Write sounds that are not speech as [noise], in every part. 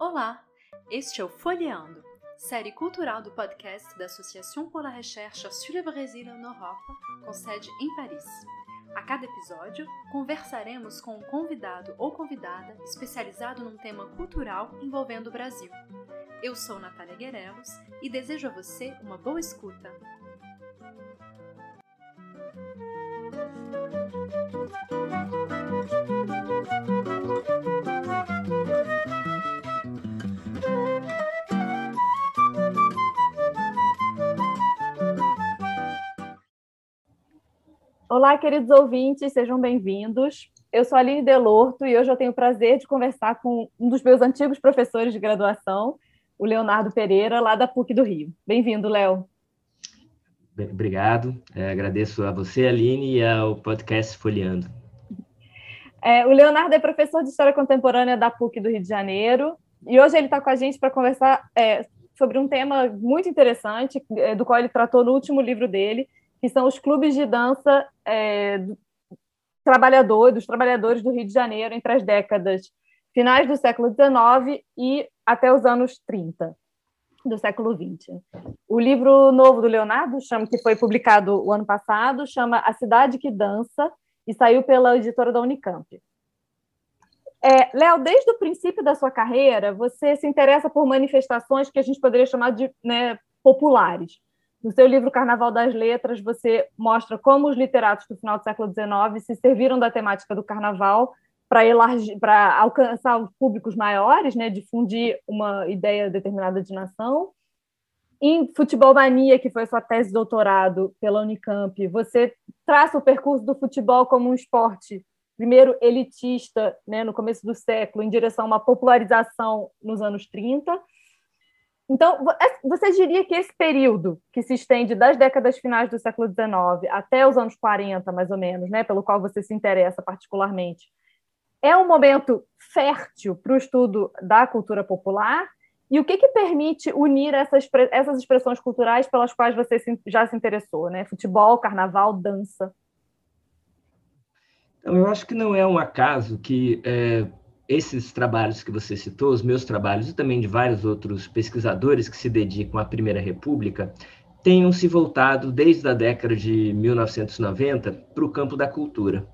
Olá, este é o Folheando, série cultural do podcast da Associação pour la Recherche sur le Brésil en Europe, com sede em Paris. A cada episódio, conversaremos com um convidado ou convidada especializado num tema cultural envolvendo o Brasil. Eu sou Natália Guerelos e desejo a você uma boa escuta. Olá, queridos ouvintes, sejam bem-vindos. Eu sou Aline Delorto e hoje eu tenho o prazer de conversar com um dos meus antigos professores de graduação, o Leonardo Pereira, lá da PUC do Rio. Bem-vindo, Léo. Obrigado. É, agradeço a você, Aline, e ao podcast Folheando. É, o Leonardo é professor de História Contemporânea da PUC do Rio de Janeiro e hoje ele está com a gente para conversar é, sobre um tema muito interessante, é, do qual ele tratou no último livro dele, que são os clubes de dança é, do trabalhador, dos trabalhadores do Rio de Janeiro entre as décadas finais do século XIX e até os anos 30 do século XX. O livro novo do Leonardo, chama, que foi publicado o ano passado, chama A Cidade que Dança e saiu pela editora da Unicamp. É, Léo, desde o princípio da sua carreira, você se interessa por manifestações que a gente poderia chamar de né, populares. No seu livro Carnaval das Letras, você mostra como os literatos do final do século XIX se serviram da temática do carnaval para alcançar os públicos maiores, né, difundir uma ideia determinada de nação. Em Futebol Mania, que foi sua tese de doutorado pela Unicamp, você traça o percurso do futebol como um esporte, primeiro elitista, né, no começo do século, em direção a uma popularização nos anos 30, então, é, você diria que esse período, que se estende das décadas finais do século XIX até os anos 40, mais ou menos, né, pelo qual você se interessa particularmente, é um momento fértil para o estudo da cultura popular? E o que, que permite unir essas, essas expressões culturais pelas quais você já se interessou? Né? Futebol, carnaval, dança? Então, eu acho que não é um acaso que é esses trabalhos que você citou, os meus trabalhos e também de vários outros pesquisadores que se dedicam à Primeira República, tenham se voltado desde a década de 1990 para o campo da cultura.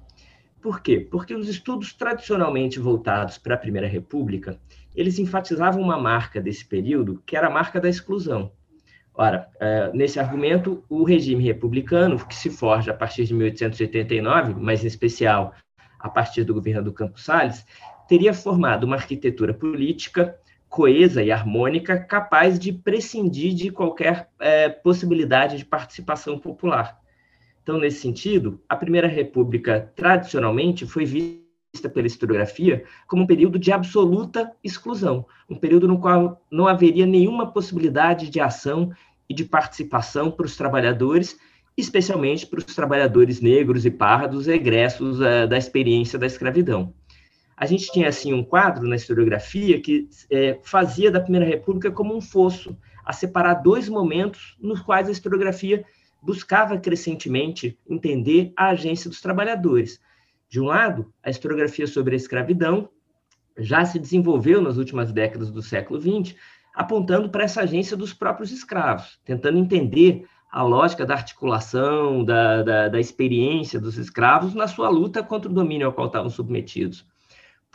Por quê? Porque os estudos tradicionalmente voltados para a Primeira República, eles enfatizavam uma marca desse período, que era a marca da exclusão. Ora, é, nesse argumento, o regime republicano, que se forja a partir de 1889, mas em especial a partir do governo do Campos Salles, teria formado uma arquitetura política coesa e harmônica, capaz de prescindir de qualquer é, possibilidade de participação popular. Então, nesse sentido, a Primeira República, tradicionalmente, foi vista pela historiografia como um período de absoluta exclusão, um período no qual não haveria nenhuma possibilidade de ação e de participação para os trabalhadores, especialmente para os trabalhadores negros e pardos egressos uh, da experiência da escravidão. A gente tinha assim um quadro na historiografia que é, fazia da Primeira República como um fosso, a separar dois momentos nos quais a historiografia buscava crescentemente entender a agência dos trabalhadores. De um lado, a historiografia sobre a escravidão já se desenvolveu nas últimas décadas do século XX, apontando para essa agência dos próprios escravos, tentando entender a lógica da articulação, da, da, da experiência dos escravos na sua luta contra o domínio ao qual estavam submetidos.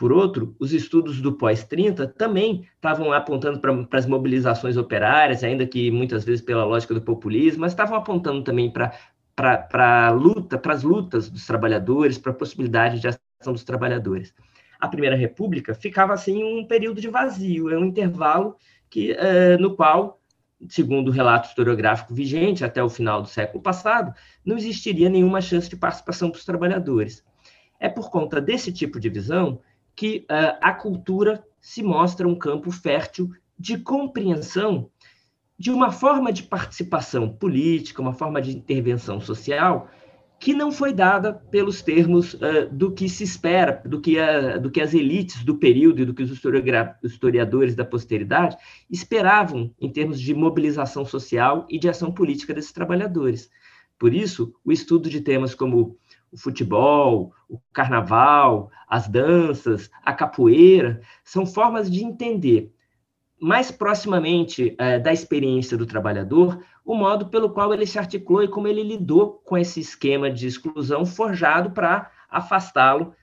Por outro, os estudos do pós-30 também estavam apontando para as mobilizações operárias, ainda que muitas vezes pela lógica do populismo, mas estavam apontando também para para a luta, para as lutas dos trabalhadores, para a possibilidade de ação dos trabalhadores. A Primeira República ficava assim um período de vazio, é um intervalo que é, no qual, segundo o relato historiográfico vigente até o final do século passado, não existiria nenhuma chance de participação para os trabalhadores. É por conta desse tipo de visão que uh, a cultura se mostra um campo fértil de compreensão de uma forma de participação política, uma forma de intervenção social que não foi dada pelos termos uh, do que se espera, do que, a, do que as elites do período e do que os historiadores da posteridade esperavam em termos de mobilização social e de ação política desses trabalhadores. Por isso, o estudo de temas como o futebol, o carnaval, as danças, a capoeira, são formas de entender mais proximamente uh, da experiência do trabalhador o modo pelo qual ele se articulou e como ele lidou com esse esquema de exclusão forjado para afastá-lo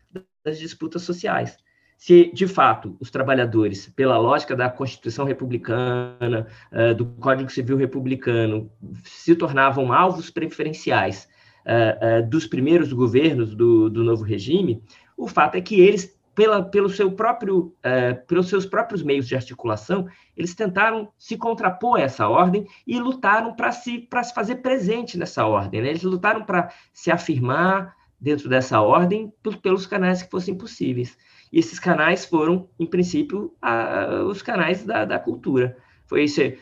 das disputas sociais. Se, de fato, os trabalhadores, pela lógica da Constituição Republicana, uh, do Código Civil Republicano, se tornavam alvos preferenciais uh, uh, dos primeiros governos do, do novo regime, o fato é que eles pela, pelo seu próprio, uh, pelos seus próprios meios de articulação, eles tentaram se contrapor a essa ordem e lutaram para se, se fazer presente nessa ordem. Né? Eles lutaram para se afirmar dentro dessa ordem pelos canais que fossem possíveis. E esses canais foram, em princípio, a, os canais da, da cultura. Foi esse,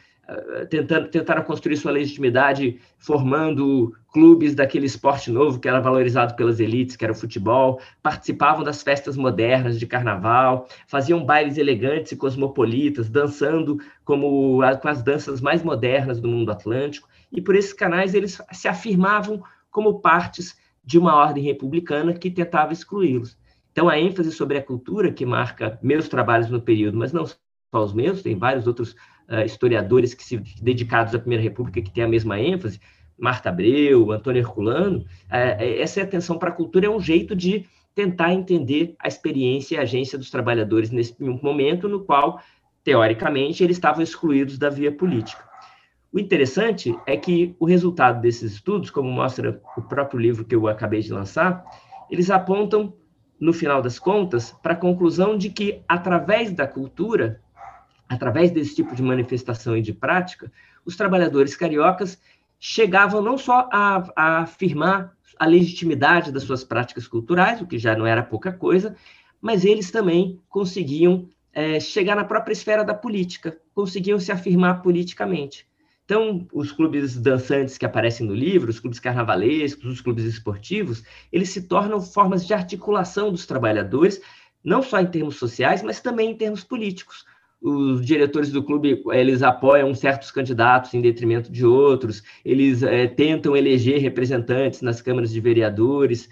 tentando, tentaram construir sua legitimidade formando clubes daquele esporte novo que era valorizado pelas elites, que era o futebol, participavam das festas modernas de carnaval, faziam bailes elegantes e cosmopolitas, dançando como com as danças mais modernas do mundo atlântico, e por esses canais eles se afirmavam como partes de uma ordem republicana que tentava excluí-los. Então, a ênfase sobre a cultura, que marca meus trabalhos no período, mas não só os meus, tem vários outros uh, historiadores que se dedicados à Primeira República que têm a mesma ênfase, Marta Abreu, Antônio Herculano, uh, essa atenção para a cultura é um jeito de tentar entender a experiência e a agência dos trabalhadores nesse momento no qual, teoricamente, eles estavam excluídos da via política. O interessante é que o resultado desses estudos, como mostra o próprio livro que eu acabei de lançar, eles apontam, no final das contas, para a conclusão de que, através da cultura, através desse tipo de manifestação e de prática, os trabalhadores cariocas chegavam não só a, a afirmar a legitimidade das suas práticas culturais, o que já não era pouca coisa, mas eles também conseguiam é, chegar na própria esfera da política, conseguiam se afirmar politicamente. Então, os clubes dançantes que aparecem no livro, os clubes carnavalescos, os clubes esportivos, eles se tornam formas de articulação dos trabalhadores, não só em termos sociais, mas também em termos políticos os diretores do clube eles apoiam certos candidatos em detrimento de outros, eles é, tentam eleger representantes nas câmaras de vereadores,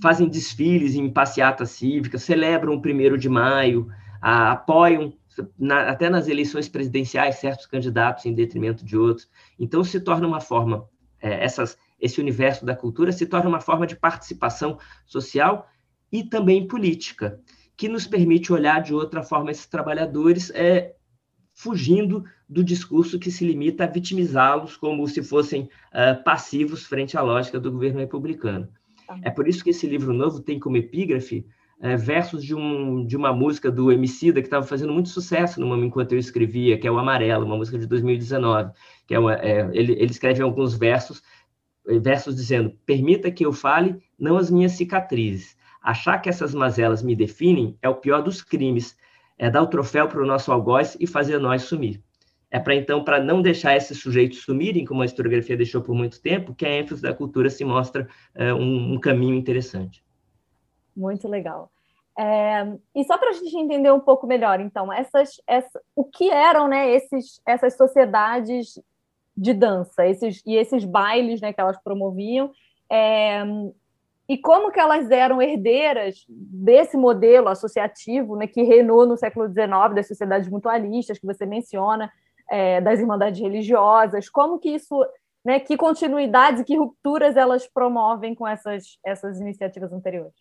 fazem desfiles em passeatas cívicas, celebram o primeiro de maio, a, apoiam na, até nas eleições presidenciais certos candidatos em detrimento de outros. Então se torna uma forma é, essas, esse universo da cultura se torna uma forma de participação social e também política que nos permite olhar de outra forma esses trabalhadores, é, fugindo do discurso que se limita a vitimizá-los como se fossem uh, passivos frente à lógica do governo republicano. Tá. É por isso que esse livro novo tem como epígrafe é, versos de, um, de uma música do Emicida que estava fazendo muito sucesso no momento enquanto eu escrevia, que é o Amarelo, uma música de 2019, que é, uma, é ele, ele escreve alguns versos, versos dizendo: permita que eu fale, não as minhas cicatrizes, Achar que essas mazelas me definem é o pior dos crimes. É dar o troféu para o nosso algoz e fazer nós sumir. É para então, para não deixar esses sujeitos sumirem, como a historiografia deixou por muito tempo, que a ênfase da cultura se mostra é, um, um, caminho interessante. Muito legal. É, e só para a gente entender um pouco melhor, então, essas, essa, o que eram né, esses, essas sociedades de dança, esses, e esses bailes né, que elas promoviam, é, e como que elas eram herdeiras desse modelo associativo né, que reinou no século XIX, das sociedades mutualistas que você menciona, é, das irmandades religiosas, como que isso, né, que continuidades e que rupturas elas promovem com essas, essas iniciativas anteriores?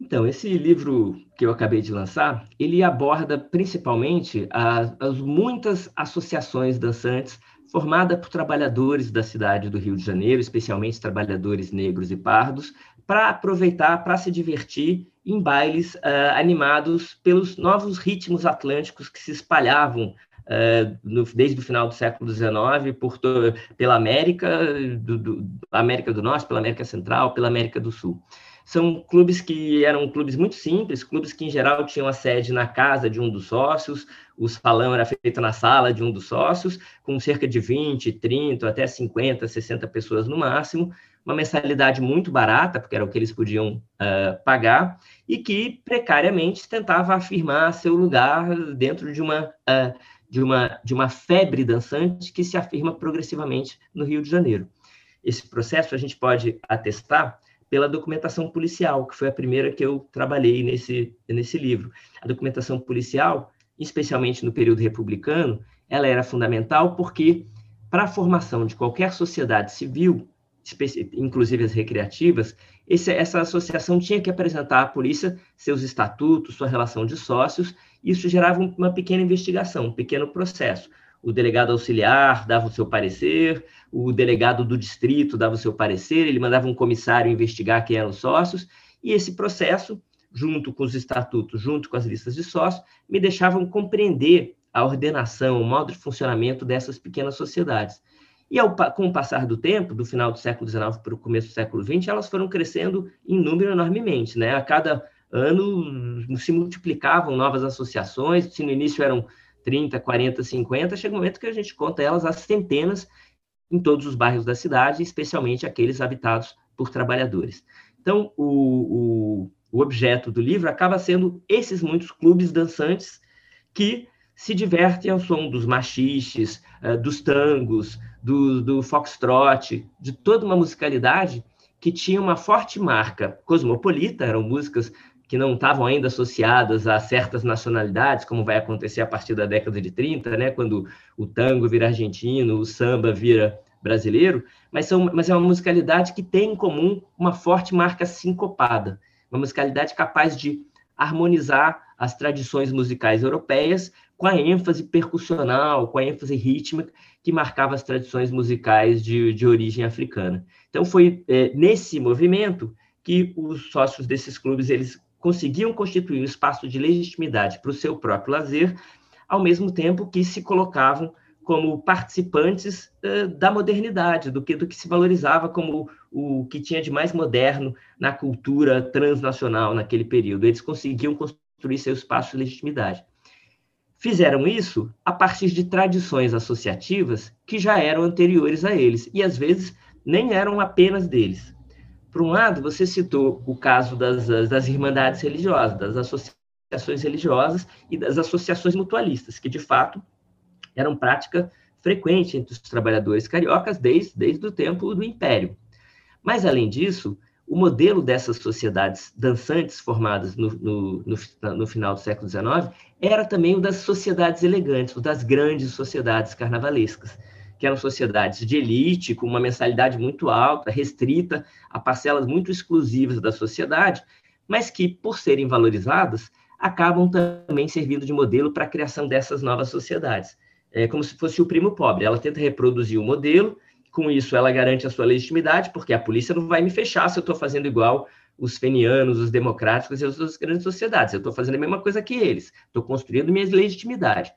Então, esse livro que eu acabei de lançar, ele aborda principalmente as, as muitas associações dançantes formada por trabalhadores da cidade do Rio de Janeiro, especialmente trabalhadores negros e pardos, para aproveitar, para se divertir em bailes uh, animados pelos novos ritmos atlânticos que se espalhavam uh, no, desde o final do século XIX por pela América do, do, América do Norte, pela América Central, pela América do Sul. São clubes que eram clubes muito simples, clubes que, em geral, tinham a sede na casa de um dos sócios, o salão era feito na sala de um dos sócios, com cerca de 20, 30, até 50, 60 pessoas no máximo, uma mensalidade muito barata, porque era o que eles podiam uh, pagar, e que precariamente tentava afirmar seu lugar dentro de uma, uh, de, uma, de uma febre dançante que se afirma progressivamente no Rio de Janeiro. Esse processo a gente pode atestar pela documentação policial, que foi a primeira que eu trabalhei nesse, nesse livro. A documentação policial, especialmente no período republicano, ela era fundamental porque, para a formação de qualquer sociedade civil, inclusive as recreativas, esse, essa associação tinha que apresentar à polícia seus estatutos, sua relação de sócios, e isso gerava uma pequena investigação, um pequeno processo. O delegado auxiliar dava o seu parecer, o delegado do distrito dava o seu parecer, ele mandava um comissário investigar quem eram os sócios, e esse processo, junto com os estatutos, junto com as listas de sócios, me deixavam compreender a ordenação, o modo de funcionamento dessas pequenas sociedades. E ao, com o passar do tempo, do final do século XIX para o começo do século XX, elas foram crescendo em número enormemente. Né? A cada ano se multiplicavam novas associações, se no início eram 30, 40, 50, chega um momento que a gente conta elas às centenas em todos os bairros da cidade, especialmente aqueles habitados por trabalhadores. Então, o, o, o objeto do livro acaba sendo esses muitos clubes dançantes que se divertem ao som dos machiches, uh, dos tangos, do, do foxtrot, de toda uma musicalidade que tinha uma forte marca cosmopolita, eram músicas que não estavam ainda associadas a certas nacionalidades, como vai acontecer a partir da década de 30, né, quando o tango vira argentino, o samba vira brasileiro, mas, são, mas é uma musicalidade que tem em comum uma forte marca sincopada, uma musicalidade capaz de harmonizar as tradições musicais europeias com a ênfase percussional, com a ênfase rítmica que marcava as tradições musicais de, de origem africana. Então, foi é, nesse movimento que os sócios desses clubes eles conseguiam constituir um espaço de legitimidade para o seu próprio lazer, ao mesmo tempo que se colocavam como participantes uh, da modernidade, do que, do que se valorizava como o que tinha de mais moderno na cultura transnacional naquele período. Eles conseguiam construir seu espaço de legitimidade. Fizeram isso a partir de tradições associativas que já eram anteriores a eles, e às vezes nem eram apenas deles. Por um lado, você citou o caso das, das irmandades religiosas, das associações religiosas e das associações mutualistas, que de fato eram prática frequente entre os trabalhadores cariocas desde, desde o tempo do Império. Mas, além disso, o modelo dessas sociedades dançantes formadas no, no, no, no, final do século XIX era também o das sociedades elegantes, o das grandes sociedades carnavalescas, que eram sociedades de elite, com uma mensalidade muito alta, restrita a parcelas muito exclusivas da sociedade, mas que, por serem valorizadas, acabam também servindo de modelo para a criação dessas novas sociedades. É como se fosse o primo pobre. Ela tenta reproduzir o modelo, com isso, ela garante a sua legitimidade, porque a polícia não vai me fechar se eu estou fazendo igual os fenianos, os democráticos e as outras grandes sociedades. Eu estou fazendo a mesma coisa que eles. Estou construindo minha legitimidade.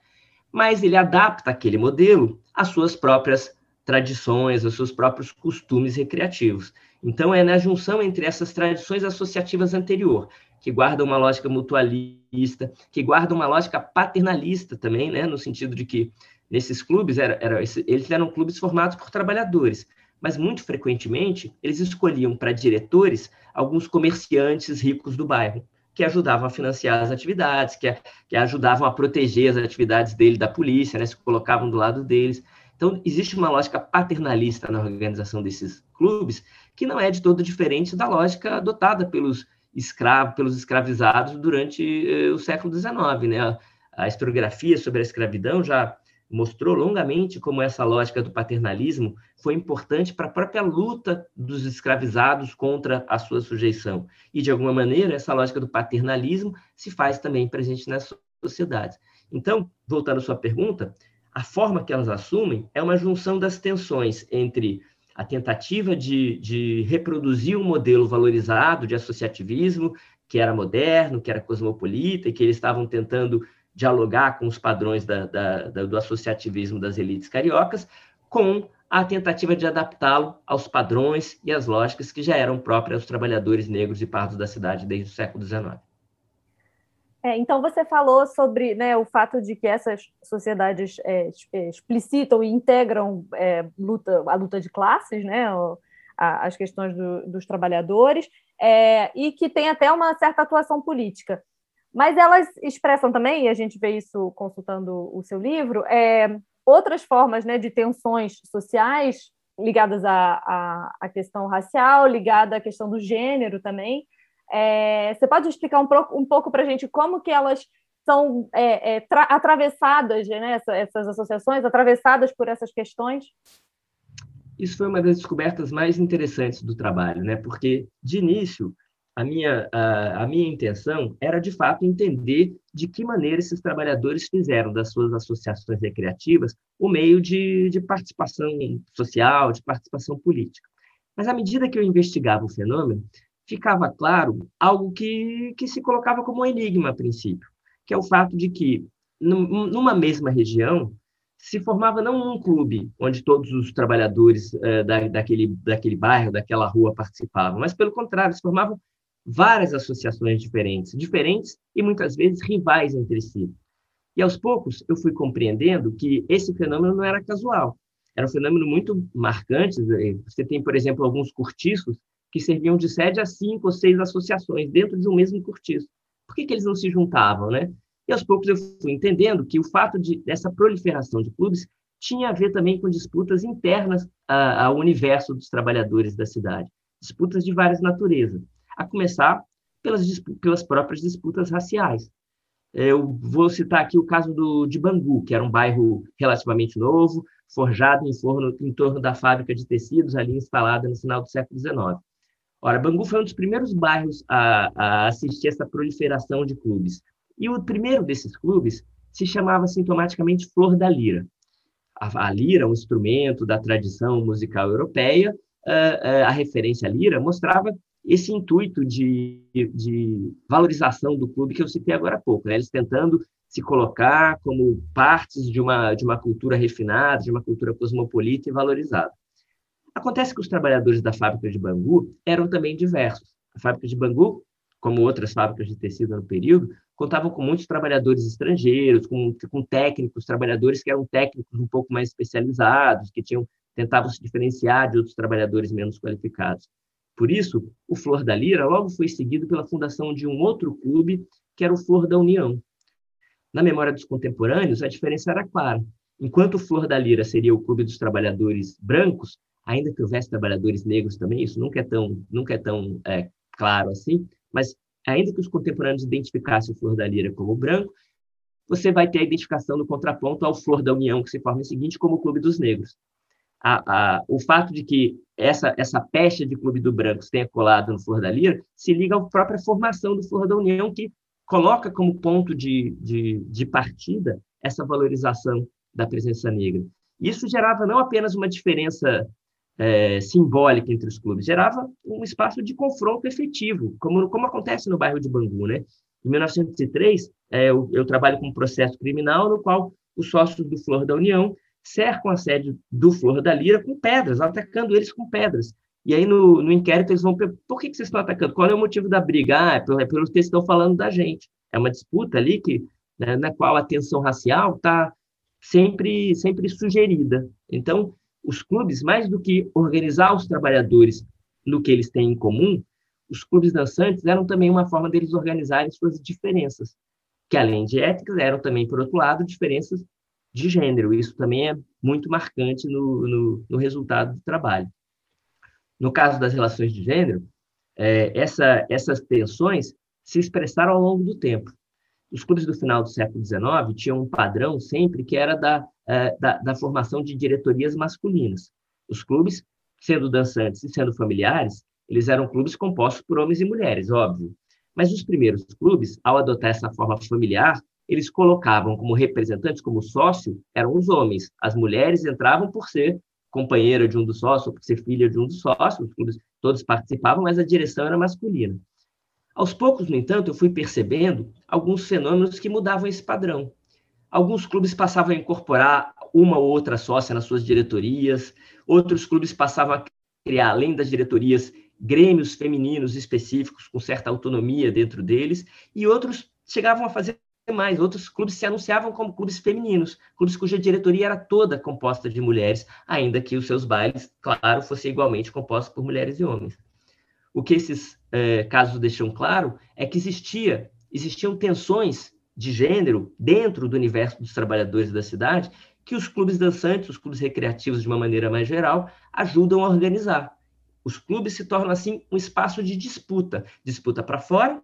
Mas ele adapta aquele modelo às suas próprias tradições, aos seus próprios costumes recreativos. Então, é na junção entre essas tradições associativas anterior, que guardam uma lógica mutualista, que guardam uma lógica paternalista também, né, no sentido de que nesses clubes, era, era, eles eram clubes formados por trabalhadores, mas muito frequentemente eles escolhiam para diretores alguns comerciantes ricos do bairro, que ajudavam a financiar as atividades, que, que ajudavam a proteger as atividades dele da polícia, né, se colocavam do lado deles. Então, existe uma lógica paternalista na organização desses clubes, que não é de todo diferente da lógica adotada pelos escravos, pelos escravizados durante eh, o século XIX. Né? A, a historiografia sobre a escravidão já mostrou longamente como essa lógica do paternalismo foi importante para a própria luta dos escravizados contra a sua sujeição. E, de alguma maneira, essa lógica do paternalismo se faz também presente nas sociedades. Então, voltando à sua pergunta, a forma que elas assumem é uma junção das tensões entre a tentativa de, de reproduzir um modelo valorizado de associativismo, que era moderno, que era cosmopolita, e que eles estavam tentando dialogar com os padrões da, da, da, do associativismo das elites cariocas, com à tentativa de adaptá-lo aos padrões e às lógicas que já eram próprias aos trabalhadores negros e pardos da cidade desde o século XIX. É, então, você falou sobre né, o fato de que essas sociedades é, é explicitam e integram é, luta, a luta de classes, né, as questões do, dos trabalhadores, é, e que tem até uma certa atuação política. Mas elas expressam também, e a gente vê isso consultando o seu livro, é, outras formas né, de tensões sociais ligadas à, à, questão racial, ligada à questão do gênero também. É, você pode explicar um, um pouco para a gente como que elas são é, é, atravessadas, né, essas, essas associações, atravessadas por essas questões? Isso foi uma das descobertas mais interessantes do trabalho, né? porque, de início, a minha, a, a, minha intenção era, de fato, entender de que maneira esses trabalhadores fizeram das suas associações recreativas o meio de, de participação social, de participação política. Mas, à medida que eu investigava o fenômeno, ficava claro algo que, que se colocava como um enigma a princípio, que é o fato de que, numa mesma região, se formava não um clube onde todos os trabalhadores eh, da, daquele, daquele bairro, daquela rua participavam, mas, pelo contrário, se formavam várias associações diferentes, diferentes e muitas vezes rivais entre si. E aos poucos eu fui compreendendo que esse fenômeno não era casual, era um fenômeno muito marcante. Você tem, por exemplo, alguns cortiços que serviam de sede a cinco ou seis associações dentro de um mesmo cortiço. Por que, que eles não se juntavam, né? E aos poucos eu fui entendendo que o fato de dessa proliferação de clubes tinha a ver também com disputas internas ao universo dos trabalhadores da cidade, disputas de várias naturezas a começar pelas, pelas próprias disputas raciais. Eu vou citar aqui o caso do, de Bangu, que era um bairro relativamente novo, forjado em, forno, em torno da fábrica de tecidos ali instalada no final do século XIX. Ora, Bangu foi um dos primeiros bairros a, a assistir essa proliferação de clubes. E o primeiro desses clubes se chamava sintomaticamente Flor da Lira. A, a lira, um instrumento da tradição musical europeia, a, a, a referência à lira mostrava esse intuito de, de valorização do clube que eu citei agora há pouco, né? eles tentando se colocar como partes de uma, de uma cultura refinada, de uma cultura cosmopolita e valorizada. Acontece que os trabalhadores da fábrica de Bangu eram também diversos. A fábrica de Bangu, como outras fábricas de tecido no período, contavam com muitos trabalhadores estrangeiros, com, com técnicos, trabalhadores que eram técnicos um pouco mais especializados, que tinham tentavam se diferenciar de outros trabalhadores menos qualificados. Por isso, o Flor da Lira logo foi seguido pela fundação de um outro clube, que era o Flor da União. Na memória dos contemporâneos, a diferença era clara. Enquanto o Flor da Lira seria o clube dos trabalhadores brancos, ainda que houvesse trabalhadores negros também, isso nunca é tão, nunca é tão é, claro assim, mas ainda que os contemporâneos identificassem o Flor da Lira como branco, você vai ter a identificação do contraponto ao Flor da União, que se forma em seguinte como o Clube dos Negros a, a, o fato de que essa, essa peste de Clube do Brancos tenha colado no Flor da Lira se liga à própria formação do Flor da União, que coloca como ponto de, de, de partida essa valorização da presença negra. Isso gerava não apenas uma diferença é, simbólica entre os clubes, gerava um espaço de confronto efetivo, como, como acontece no bairro de Bangu. Né? Em 1903, é, eu, eu trabalho com um processo criminal no qual os sócios do Flor da União cercam a sede do Flor da Lira com pedras, atacando eles com pedras. E aí, no, no inquérito, eles vão perguntar, por que, que vocês estão atacando? Qual é o motivo da briga? Ah, é pelo, é pelo que estão falando da gente. É uma disputa ali que, né, na qual a tensão racial está sempre, sempre sugerida. Então, os clubes, mais do que organizar os trabalhadores no que eles têm em comum, os clubes dançantes eram também uma forma deles organizarem suas diferenças, que além de éticas, eram também, por outro lado, diferenças de gênero. Isso também é muito marcante no, no, no resultado do trabalho. No caso das relações de gênero, é, essa, essas tensões se expressaram ao longo do tempo. Os clubes do final do século XIX tinham um padrão sempre que era da, é, da, da formação de diretorias masculinas. Os clubes, sendo dançantes e sendo familiares, eles eram clubes compostos por homens e mulheres, óbvio. Mas os primeiros clubes, ao adotar essa forma familiar, eles colocavam como representantes, como sócio, eram os homens. As mulheres entravam por ser companheira de um dos sócios, por ser filha de um dos sócios, todos participavam, mas a direção era masculina. Aos poucos, no entanto, eu fui percebendo alguns fenômenos que mudavam esse padrão. Alguns clubes passavam a incorporar uma ou outra sócia nas suas diretorias, outros clubes passavam a criar, além das diretorias, grêmios femininos específicos com certa autonomia dentro deles, e outros chegavam a fazer mais, outros clubes se anunciavam como clubes femininos, clubes cuja diretoria era toda composta de mulheres, ainda que os seus bailes, claro, fossem igualmente compostos por mulheres e homens. O que esses é, casos deixam claro é que existia, existiam tensões de gênero dentro do universo dos trabalhadores da cidade que os clubes dançantes, os clubes recreativos de uma maneira mais geral, ajudam a organizar. Os clubes se tornam assim um espaço de disputa, disputa para fora,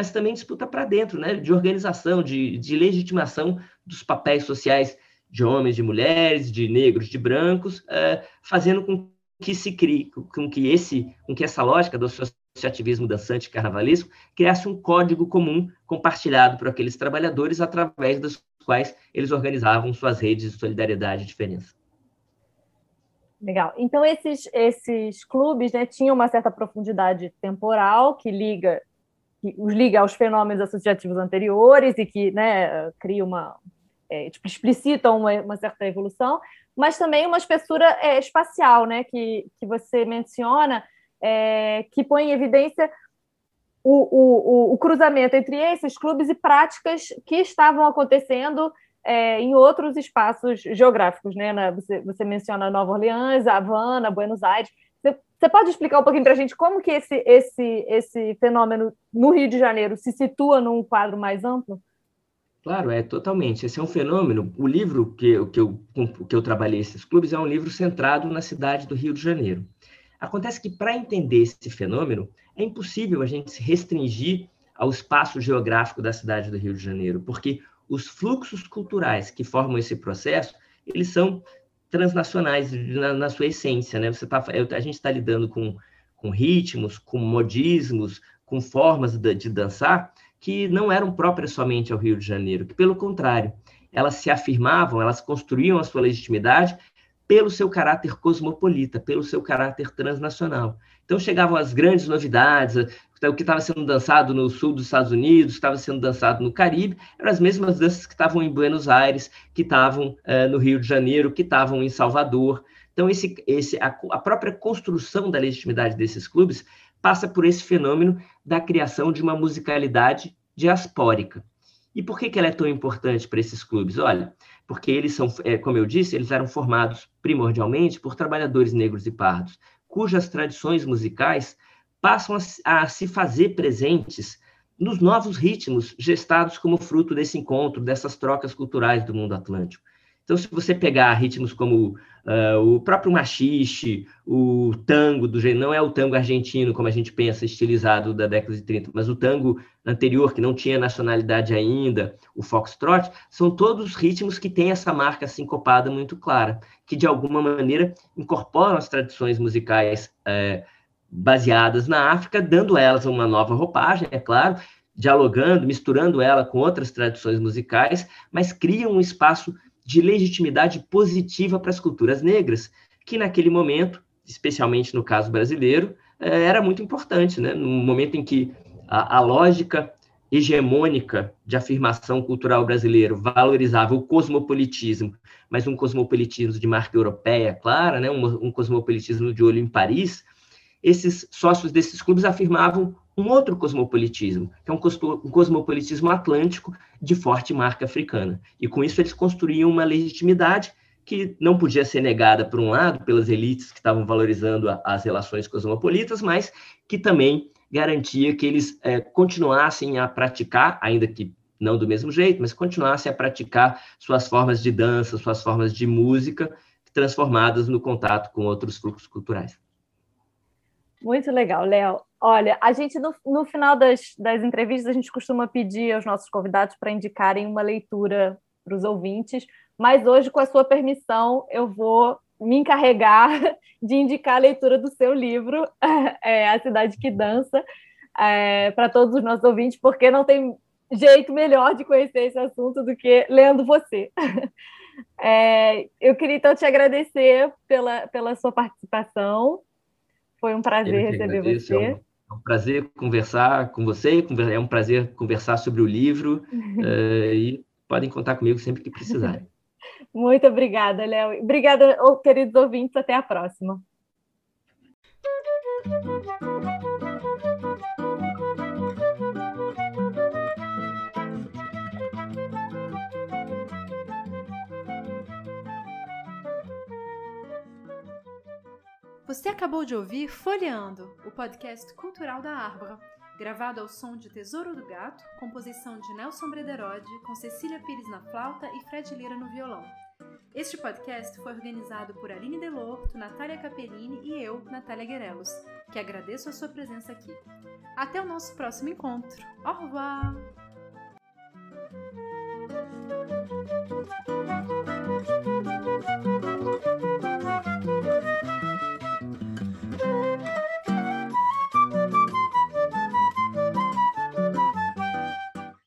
mas também disputa para dentro, né? De organização, de, de legitimação dos papéis sociais de homens, de mulheres, de negros, de brancos, uh, fazendo com que se crie, com que esse, com que essa lógica do associativismo dançante carnavalesco criasse um código comum compartilhado por aqueles trabalhadores através dos quais eles organizavam suas redes de solidariedade e diferença. Legal. Então, esses, esses clubes né, tinham uma certa profundidade temporal que liga que os liga aos fenômenos associativos anteriores e que né, cria uma. É, tipo, explicitam uma, uma, certa evolução, mas também uma espessura é, espacial, né, que, que você menciona, é, que põe em evidência o, o, o, cruzamento entre esses clubes e práticas que estavam acontecendo é, em outros espaços geográficos. Né? Você, você menciona Nova Orleans, Havana, Buenos Aires. Você, pode explicar um pouquinho para a gente como que esse, esse, esse fenômeno no Rio de Janeiro se situa num quadro mais amplo? Claro, é totalmente. Esse é um fenômeno. O livro que, que, eu, que eu trabalhei esses clubes é um livro centrado na cidade do Rio de Janeiro. Acontece que para entender esse fenômeno, é impossível a gente se restringir ao espaço geográfico da cidade do Rio de Janeiro, porque os fluxos culturais que formam esse processo, eles são transnacionais na, na sua essência, né? Você tá, a gente está lidando com, com ritmos, com modismos, com formas de, de dançar que não eram próprias somente ao Rio de Janeiro, que pelo contrário, elas se afirmavam, elas construíam a sua legitimidade pelo seu caráter cosmopolita, pelo seu caráter transnacional. Então chegavam as grandes novidades, o que estava sendo dançado no sul dos Estados Unidos, estava sendo dançado no Caribe, eram as mesmas danças que estavam em Buenos Aires, que estavam uh, no Rio de Janeiro, que estavam em Salvador. Então esse, esse, a, a própria construção da legitimidade desses clubes passa por esse fenômeno da criação de uma musicalidade diaspórica. E por que, que ela é tão importante para esses clubes? Olha, porque eles são, é, como eu disse, eles eram formados primordialmente por trabalhadores negros e pardos, cujas tradições musicais passam a, a se fazer presentes nos novos ritmos gestados como fruto desse encontro, dessas trocas culturais do mundo atlântico. Então, se você pegar ritmos como uh, o próprio machixe, o tango, do não é o tango argentino, como a gente pensa, estilizado da década de 30, mas o tango anterior, que não tinha nacionalidade ainda, o foxtrot, são todos ritmos que têm essa marca sincopada muito clara, que de alguma maneira incorporam as tradições musicais uh, baseadas na África, dando elas uma nova roupagem, é claro, dialogando, misturando ela com outras tradições musicais, mas criam um espaço de legitimidade positiva para as culturas negras, que naquele momento, especialmente no caso brasileiro, eh, era muito importante, né? no momento em que a, a lógica hegemônica de afirmação cultural brasileiro valorizava o cosmopolitismo, mas um cosmopolitismo de marca europeia, clara, né? um, um cosmopolitismo de olho em Paris, esses sócios desses clubes afirmavam um outro cosmopolitismo, que é um, cosmopolitismo atlântico de forte marca africana. E com isso eles construíam uma legitimidade que não podia ser negada, por um lado, pelas elites que estavam valorizando as relações cosmopolitas, mas que também garantia que eles é, continuassem a praticar, ainda que não do mesmo jeito, mas continuassem a praticar suas formas de dança, suas formas de música, transformadas no contato com outros fluxos culturais. Muito legal, Léo. Olha, a gente no, no final das, das entrevistas a gente costuma pedir aos nossos convidados para indicarem uma leitura para os ouvintes, mas hoje, com a sua permissão, eu vou me encarregar [laughs] de indicar a leitura do seu livro, [laughs] é, A Cidade que Dança, é, para todos os nossos ouvintes, porque não tem jeito melhor de conhecer esse assunto do que lendo você. [laughs] É, eu queria então te agradecer pela, pela sua participação. Foi um prazer receber agradeço, você. É um, é um, prazer conversar com você, é um prazer conversar sobre o livro uh, [laughs] e podem contar comigo sempre que precisarem. [laughs] Muito obrigada, Léo. Obrigada, queridos ouvintes. Até a próxima. Você acabou de ouvir Folheando, o podcast cultural da Arbra, gravado ao som de Tesouro do Gato, composição de Nelson Brederode, com Cecília Pires na flauta e Fred Lira no violão. Este podcast foi organizado por Aline Delorto, Natália Capellini e eu, Natália Guerelos, que agradeço a sua presença aqui. Até o nosso próximo encontro. Au revoir!